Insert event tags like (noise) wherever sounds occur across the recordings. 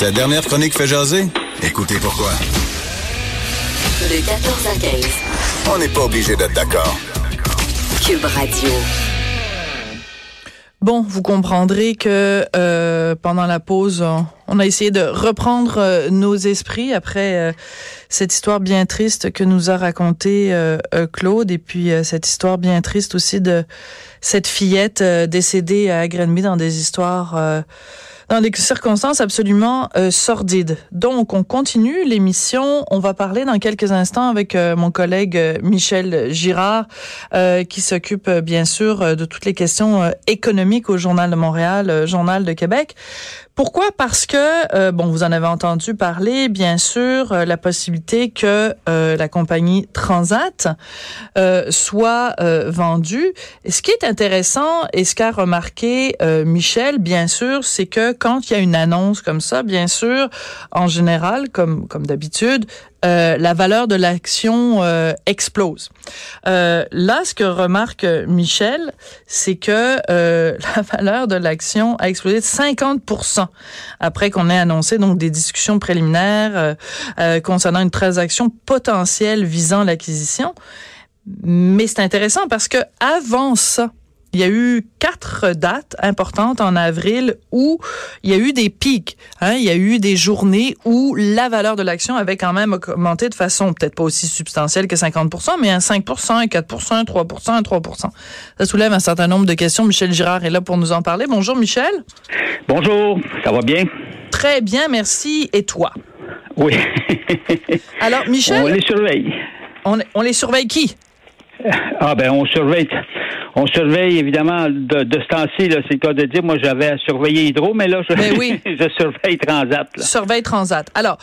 Cette dernière chronique fait jaser? Écoutez pourquoi. De 14 à 15. On n'est pas obligé d'être d'accord. Cube Radio. Bon, vous comprendrez que euh, pendant la pause, on a essayé de reprendre euh, nos esprits après euh, cette histoire bien triste que nous a racontée Claude et puis cette histoire bien triste aussi de cette fillette décédée à Grenby dans des histoires dans des circonstances absolument euh, sordides. Donc, on continue l'émission. On va parler dans quelques instants avec euh, mon collègue euh, Michel Girard, qui s'occupe bien sûr de toutes les questions économiques au Journal de Montréal, Journal de Québec. Pourquoi? Parce que, euh, bon, vous en avez entendu parler, bien sûr, euh, la possibilité que euh, la compagnie Transat soit vendue. Et ce qui est intéressant et ce qu'a remarqué Michel, bien sûr, c'est que quand il y a une annonce comme ça, bien sûr, en général, comme, comme d'habitude, euh, la valeur de l'action euh, explose. Euh, là, ce que remarque Michel, c'est que (laughs) la valeur de l'action a explosé de 50% après qu'on ait annoncé donc des discussions préliminaires concernant une transaction potentielle visant l'acquisition. Mais c'est intéressant parce que avant ça, il y a eu quatre dates importantes en avril où il y a eu des pics. Hein? Il y a eu des journées où la valeur de l'action avait quand même augmenté de façon peut-être pas aussi substantielle que 50% mais à 5% 4% 3% 3% Ça soulève un certain nombre de questions. Michel Girard est là pour nous en parler. Bonjour Michel. Bonjour, ça va bien? Très bien, merci. Et toi? Oui. (laughs) Alors, Michel? On les surveille. On, on les surveille qui? Ah ben on surveille on surveille évidemment de, de ce temps-ci, c'est le cas de dire, moi j'avais à surveiller Hydro, mais là je, ben oui. (laughs) je surveille Transat. Surveille Transat. Alors,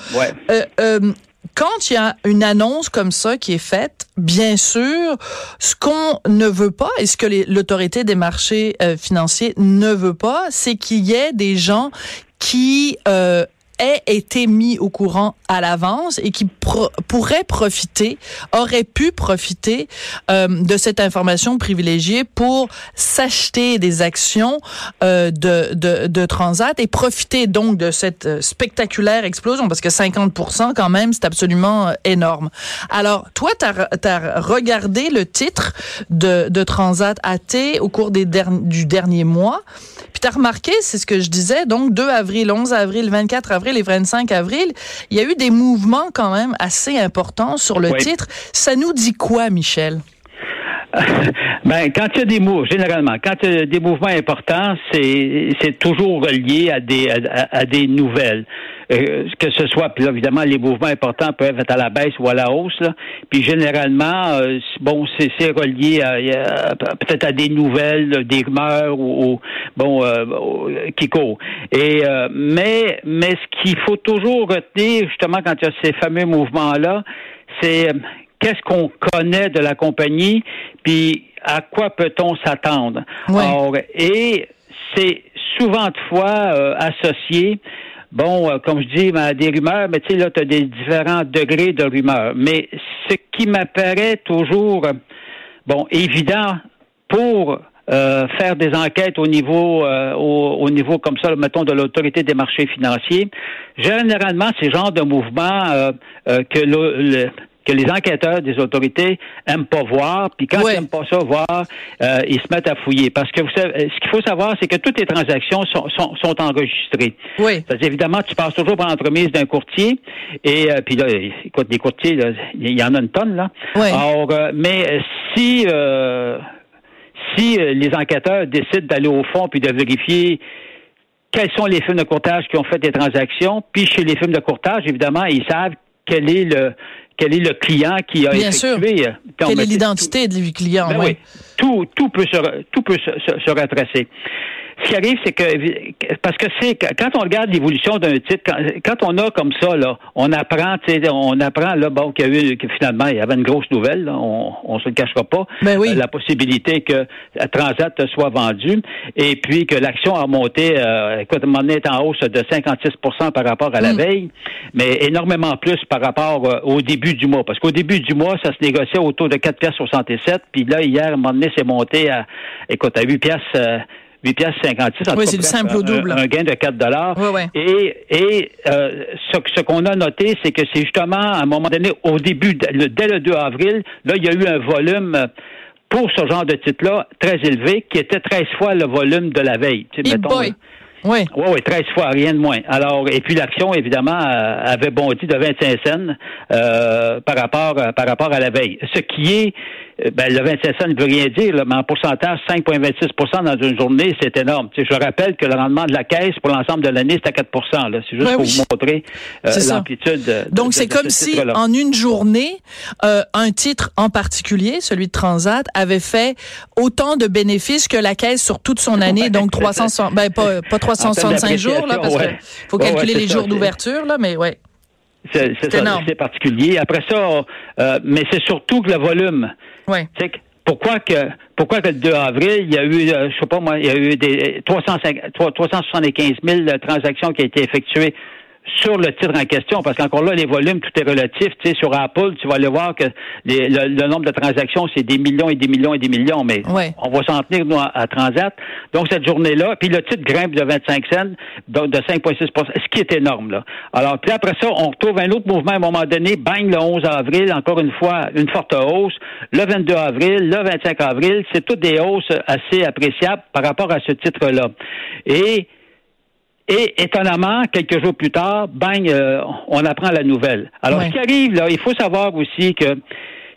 euh, euh, quand il y a une annonce comme ça qui est faite, bien sûr, ce qu'on ne veut pas et ce que l'autorité des marchés euh, financiers ne veut pas, c'est qu'il y ait des gens qui euh, ait été mis au courant à l'avance et qui pourrait profiter, aurait pu profiter euh, de cette information privilégiée pour s'acheter des actions euh, de, de, de, Transat et profiter donc de cette euh, spectaculaire explosion parce que 50% quand même, c'est absolument euh, énorme. Alors, toi, tu as, regardé le titre de, de Transat AT au cours des du dernier mois. Puis tu as remarqué, c'est ce que je disais, donc 2 avril, 11 avril, 24 avril, les 25 avril, il y a eu des mouvements quand même assez importants sur le titre. Ça nous dit quoi, Michel? (laughs) Ben, quand il y a des mots, généralement, quand il y a des mouvements importants, c'est, c'est toujours relié à des, à, des nouvelles. Euh, que ce soit, puis évidemment, les mouvements importants peuvent être à la baisse ou à la hausse, là. Puis généralement, euh, bon, c'est, relié à, peut-être à des nouvelles, des rumeurs ou, bon, euh, qui courent. Et mais, mais ce qu'il faut toujours retenir, justement, quand il y a ces fameux mouvements-là, c'est qu'est-ce qu'on connaît de la compagnie, puis à quoi peut-on s'attendre? Et c'est souvent de fois euh, associé bon, euh, comme je dis, à des rumeurs, mais tu sais, là, tu as des différents degrés de rumeurs. Mais ce qui m'apparaît toujours, bon, évident pour euh, faire des enquêtes au niveau, au, niveau comme ça, mettons, de l'autorité des marchés financiers, généralement, ces genres de mouvements que le que les enquêteurs des autorités aiment pas voir, puis quand ils aiment pas ça voir, euh, ils se mettent à fouiller. Parce que vous savez, euh, ce qu'il faut savoir, c'est que toutes les transactions sont, sont, sont enregistrées. Oui. C'est-à-dire, évidemment, tu passes toujours par l'entremise d'un courtier, et euh, puis là, écoute, des courtiers, il y en a une tonne, là. Oui. Alors, mais si si les enquêteurs décident d'aller au fond puis de vérifier quels sont les firmes de courtage qui ont fait des transactions, puis chez les firmes de courtage, évidemment, ils savent quel est le quel est le client qui a Bien sûr. Euh, quelle est l'identité du client, ben oui. Tout, tout peut se, tout peut se, se, retracer. Ce qui arrive, c'est que parce que c'est quand on regarde l'évolution d'un titre, quand, on a comme ça, là, on apprend, on apprend là, bon, qu'il y a eu que finalement il y avait une grosse nouvelle, on, on se le cachera pas, ben oui. la possibilité que Transat soit vendu, et puis que l'action a monté, euh, écoute, mon est en hausse de 56% par rapport à la mm. veille, mais énormément plus par rapport euh, au début du mois, parce qu'au début du mois, ça se négociait autour de 4,67 puis là hier, à un c'est monté à, écoute, à 8 pièces. Euh, 8 pièces 56. Oui, c'est du simple au double. Un, gain de 4 dollars. Oui, oui. Et, et euh, ce, ce qu'on a noté, c'est que c'est justement à un moment donné, au début, dès le 2 avril, là, il y a eu un volume euh, pour ce genre de titre-là très élevé, qui était 13 fois le volume de la veille. Tu sais, boy. Oui. Oui, oui, 13 fois, rien de moins. Alors, et puis l'action, évidemment, euh, avait bondi de 25 cents euh, par rapport par rapport à la veille. Ce qui est ben, le 27 cents ne veut rien dire, mais en pourcentage, 5,26% dans une journée, c'est énorme. je rappelle que le rendement de la caisse pour l'ensemble de l'année, c'est à 4% C'est juste pour vous montrer euh, l'amplitude. Donc, c'est comme si, en une journée, euh, un titre en particulier, celui de Transat, avait fait autant de bénéfices que la caisse sur toute son année, donc (laughs) 300, ben, pas, pas 365 jours, là, parce qu'il faut calculer les jours d'ouverture, là, mais ouais. C'est particulier. Après ça, euh, mais c'est surtout que le volume. Oui. Pourquoi que pourquoi que le 2 avril, il y a eu, euh, je sais pas moi, il y a eu des 375 000 transactions qui ont été effectuées sur le titre en question, parce qu'encore là, les volumes, tout est relatif. Tu sais, sur Apple, tu vas aller voir que le, nombre de transactions, c'est des millions et des millions et des millions, mais on va s'en tenir, nous, à, Transat. Donc, cette journée-là, puis le titre grimpe de 25 cents, donc de 5,6% ce qui est énorme, là. Alors, puis après ça, on retrouve un autre mouvement à un moment donné, bang, le 11 avril, encore une fois, une forte hausse. Le 22 avril, le 25 avril, c'est toutes des hausses assez appréciables par rapport à ce titre-là. Et et étonnamment, quelques jours plus tard, bang, euh, on apprend la nouvelle. Alors, ce qui arrive là, il faut savoir aussi que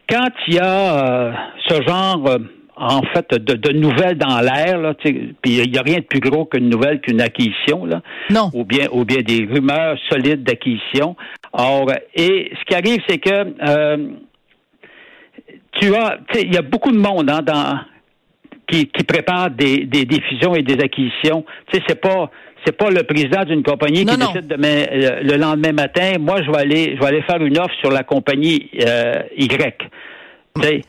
quand il y a euh, ce genre, euh, en fait, de, nouvelles dans l'air, puis il n'y a rien de plus gros qu'une nouvelle qu'une acquisition, là, non. ou bien, ou bien des rumeurs solides d'acquisition. Or, et ce qui arrive, c'est que tu as, il y a beaucoup de monde hein, dans qui, qui prépare des, des, des fusions et des acquisitions. Tu sais, c'est pas c'est pas le président d'une compagnie qui décide demain, euh, le lendemain matin, moi je vais aller je vais aller faire une offre sur la compagnie euh, Y.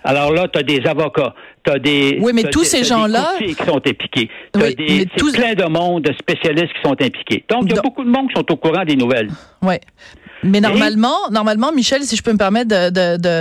alors là, tu as des avocats, tu as des Oui, mais tous ces gens-là qui sont impliqués. Tu as des plein de monde de spécialistes qui sont impliqués. Donc il y a beaucoup de monde qui sont au courant des nouvelles. Oui. Mais normalement, normalement, Michel, si je peux me permettre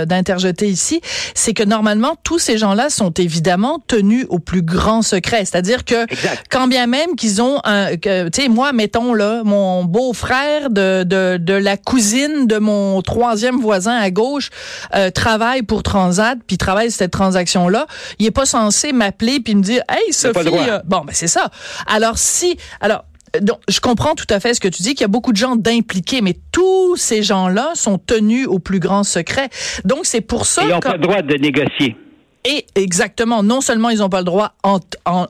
d'interjeter ici, c'est que normalement, tous ces gens-là sont évidemment tenus au plus grand secret. C'est-à-dire que quand bien même qu'ils ont un, tu sais, moi, mettons là, mon beau-frère de, de, de la cousine de mon troisième voisin à gauche euh, travaille pour Transat, puis travaille cette transaction-là, il est pas censé m'appeler puis me dire, hey Sophie, euh, bon, ben c'est ça. Alors si, alors donc, je comprends tout à fait ce que tu dis, qu'il y a beaucoup de gens d'impliqués, mais tous ces gens-là sont tenus au plus grand secret. Donc, c'est pour ça. Ils n'ont pas le droit de négocier. Et exactement, non seulement ils n'ont pas le droit en,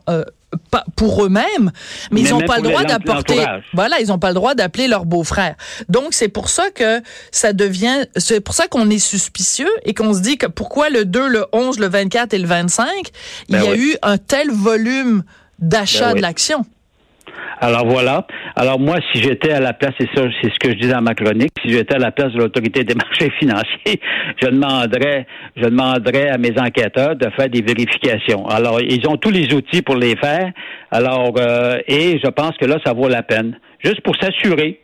euh, pour eux-mêmes, mais, ils n'ont pas le droit d'apporter. Voilà, ils n'ont pas le droit d'appeler leur beau-frère. Donc c'est pour ça que ça devient, c'est pour ça qu'on est suspicieux et qu'on se dit que pourquoi le 2, le 11, le 24 et le 25, il ben y a eu un tel volume d'achat ben de l'action. Alors voilà. Alors moi, si j'étais à la place, c'est ça, c'est ce que je dis dans ma chronique, si j'étais à la place de l'autorité des (laughs) marchés financiers, je demanderais, je demanderais à mes enquêteurs de faire des vérifications. Alors, ils ont tous les outils pour les faire. Alors, euh, et je pense que là, ça vaut la peine. Juste pour s'assurer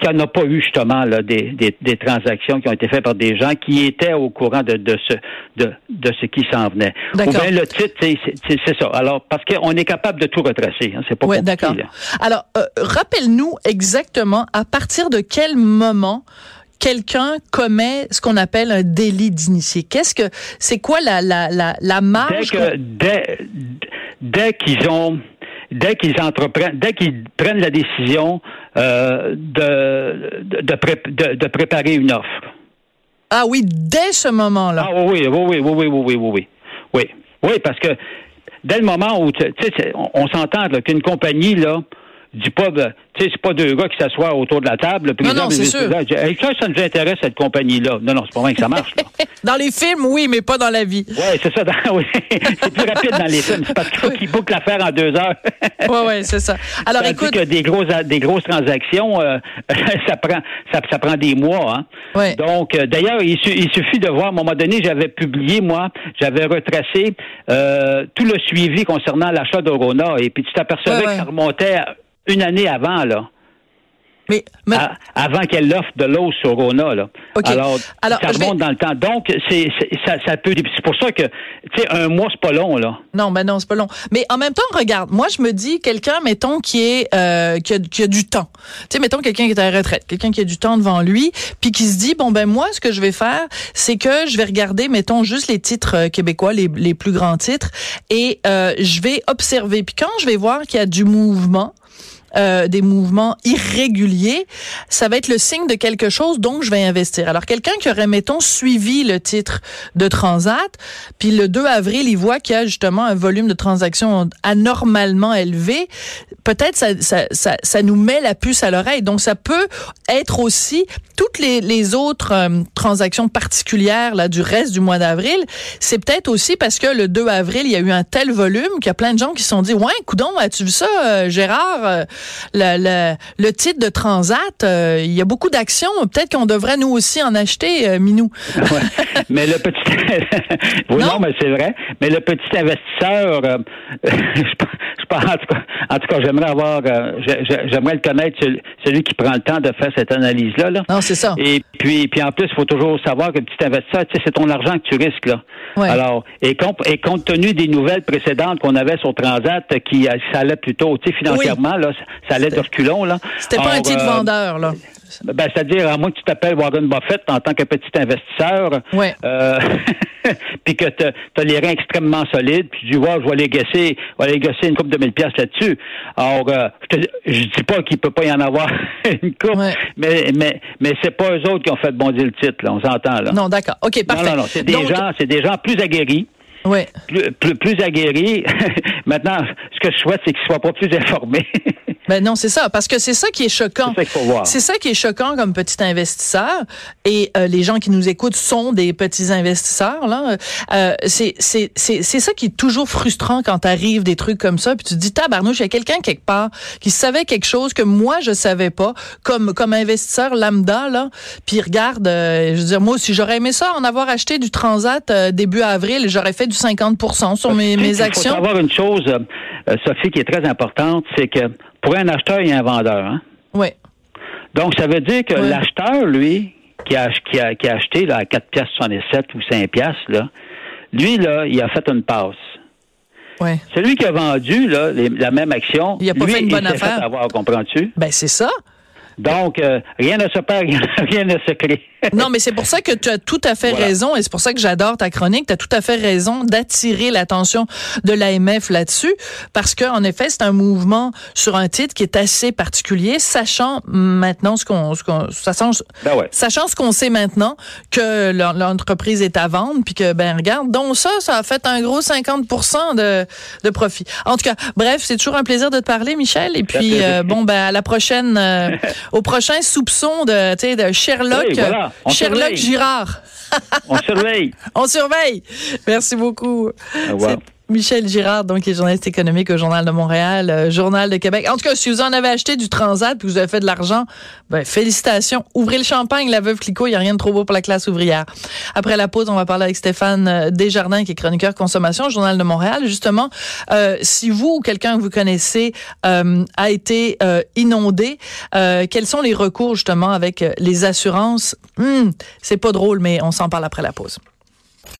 qu'il n'y en a pas eu justement là, des, des, transactions qui ont été faites par des gens qui étaient au courant de, de ce de, de ce qui s'en venait. Ou bien le titre, c'est ça. Alors parce qu'on est capable de tout retracer. Hein, c'est pas ouais, d'accord. Alors euh, rappelle-nous exactement à partir de quel moment quelqu'un commet ce qu'on appelle un délit d'initié. Qu'est-ce que c'est quoi la la la, la marge Dès que dès, dès qu'ils ont dès qu'ils entreprennent, dès qu'ils prennent la décision euh, de, de, pré de, de, préparer une offre. Ah oui, dès ce moment-là. Ah oui, oui, oui, oui, oui, oui, oui, oui. Oui, oui parce que dès le moment où, tu sais, on, on s'entend qu'une compagnie, là, dis pas, ben, tu sais, c'est pas deux gars qui s'assoient autour de la table. non, non, c'est sûr. Hey, ça, ça nous intéresse, cette compagnie-là. Non, non, c'est pas vrai que ça marche. Là. (laughs) dans les films, oui, mais pas dans la vie. Oui, c'est ça. Dans, (laughs) oui. c'est plus rapide dans les films. C'est parce qu'il faut qu'ils bouclent l'affaire en deux heures. oui, oui, c'est ça. Alors, Tandis écoute. que des grosses, des grosses transactions, euh, (laughs) ça prend, ça, ça, prend des mois. Hein. Ouais. Donc, euh, d'ailleurs, il, su, il, suffit de voir, à un moment donné, j'avais publié, moi, j'avais retracé euh, tout le suivi concernant l'achat d'Orona. Et puis, tu t'apercevais Ouais, ouais. que ça remontait une année avant, là. Mais, mais- À- avant qu'elle offre de l'eau sur Rona, là. Alors, Alors, ça vais- remonte dans le temps. Donc, c'est, c'est- ça, ça peut. C'est pour ça que, tu sais, un mois, c'est pas long, là. Non, ben non, c'est pas long. Mais en même temps, regarde, moi je me dis quelqu'un, mettons, qui est euh, qui, a, qui a du temps. Tu sais, mettons quelqu'un qui est à la retraite, quelqu'un qui a du temps devant lui, puis qui se dit bon ben moi, ce que je vais faire, c'est que je vais regarder, mettons, juste les titres euh, québécois, les, les plus grands titres, et euh, je vais observer. Puis quand je vais voir qu'il y a du mouvement. Euh, des mouvements irréguliers, ça va être le signe de quelque chose, donc je vais investir. Alors quelqu'un qui aurait, mettons, suivi le titre de Transat, puis le 2 avril, il voit qu'il y a justement un volume de transactions anormalement élevé, peut-être ça, ça, ça, ça nous met la puce à l'oreille. Donc ça peut être aussi toutes les, les autres euh, transactions particulières là du reste du mois d'avril, c'est peut-être aussi parce que le 2 avril, il y a eu un tel volume qu'il y a plein de gens qui se sont dit ouais, coudon, as-tu vu ça euh, Gérard? Euh, le, le, le titre de Transat, euh, il y a beaucoup d'actions, peut-être qu'on devrait nous aussi en acheter euh, Minou. Ouais. (laughs) mais le petit. (laughs) oui, non, Non? mais c'est vrai. Mais le petit investisseur, euh, (laughs) je, pense, en tout cas, en tout cas, j'aimerais avoir, euh, j'aimerais le connaître, celui, celui qui prend le temps de faire cette analyse-là. Là. Non, c'est ça. Et puis, puis en plus, il faut toujours savoir que le petit investisseur, tu sais, c'est ton argent que tu risques là. Ouais. Alors, et, comp- et compte tenu des nouvelles précédentes qu'on avait sur Transat, euh, qui euh, ça allait plutôt, tu sais, financièrement là, ça, allait de reculons là. C'était pas un titre euh, vendeur là. Ben, c'est-à-dire, à moins que tu t'appelles Warren Buffett en tant que petit investisseur, Ouais. euh, (laughs) puis que tu as les reins extrêmement solides, puis tu dis, ouais, je vais les gasser, je vais gasser une coupe de mille pièces là-dessus. Alors, euh, je, te, je dis pas qu'il peut pas y en avoir (laughs) une coupe, Ouais. mais mais mais c'est pas eux autres qui ont fait bondir le titre, là, on s'entend là. Non, d'accord. OK, non, parfait. non, non, c'est des Donc, gens, c'est des gens plus aguerris. Ouais. Plus, plus, plus aguerris. (laughs) Maintenant, ce que je souhaite, c'est qu'ils soient pas plus informés. Ben non, c'est ça, parce que c'est ça qui est choquant. C'est ça qu'il faut voir. C'est ça qui est choquant comme petit investisseur. Et euh, les gens qui nous écoutent sont des petits investisseurs. Là, euh, c'est c'est c'est c'est ça qui est toujours frustrant quand t'arrives des trucs comme ça. Puis tu te dis tabarnouche, il y a quelqu'un quelque part qui savait quelque chose que moi je savais pas, comme comme investisseur lambda là. Puis regarde, euh, je veux dire moi, si j'aurais aimé ça en avoir acheté du Transat euh, début avril, j'aurais fait du 50% sur mes Tu sais, mes Il faut actions. savoir une chose, euh, euh, Sophie, qui est très importante, c'est que pour un acheteur, il y a un vendeur. Hein? Ouais. Donc, ça veut dire que l'acheteur, lui, qui a, qui a, qui a acheté là, à 4 piastres 77 ou 5 piastres, là, lui, là, il a fait une passe. Ouais. Celui qui a vendu là, les- la même action, Il a pas lui, fait une bonne il affaire. fait avoir, comprends-tu? Ben c'est ça. Donc, euh, rien ne se perd, rien, (laughs) rien ne se crée. Non, mais c'est pour ça que tu as tout à fait Voilà. raison et c'est pour ça que j'adore ta chronique. Tu as tout à fait raison d'attirer l'attention de l'AMF là-dessus parce que en effet, c'est un mouvement sur un titre qui est assez particulier, sachant maintenant ce qu'on ce qu'on sachant, Ben ouais. sachant ce qu'on sait maintenant que l'en- l'entreprise est à vendre puis que ben regarde, donc ça ça a fait un gros 50% de de profit. En tout cas, bref, c'est toujours un plaisir de te parler Michel et puis euh, bon ben à la prochaine euh, au prochain soupçon de tu sais de Sherlock Oui, voilà. On Sherlock surveille. Girard. On surveille. (laughs) On surveille. Merci beaucoup. Au revoir. Michel Girard, donc, qui est journaliste économique au Journal de Montréal, euh, Journal de Québec. En tout cas, si vous en avez acheté du Transat puis vous avez fait de l'argent, ben, félicitations. Ouvrez le champagne, la veuve Clicquot. Il n'y a rien de trop beau pour la classe ouvrière. Après la pause, on va parler avec Stéphane euh, Desjardins, qui est chroniqueur consommation au Journal de Montréal. Justement, euh, si vous ou quelqu'un que vous connaissez euh, a été euh, inondé, euh, quels sont les recours, justement, avec les assurances? Hmm, c'est pas drôle, mais on s'en parle après la pause.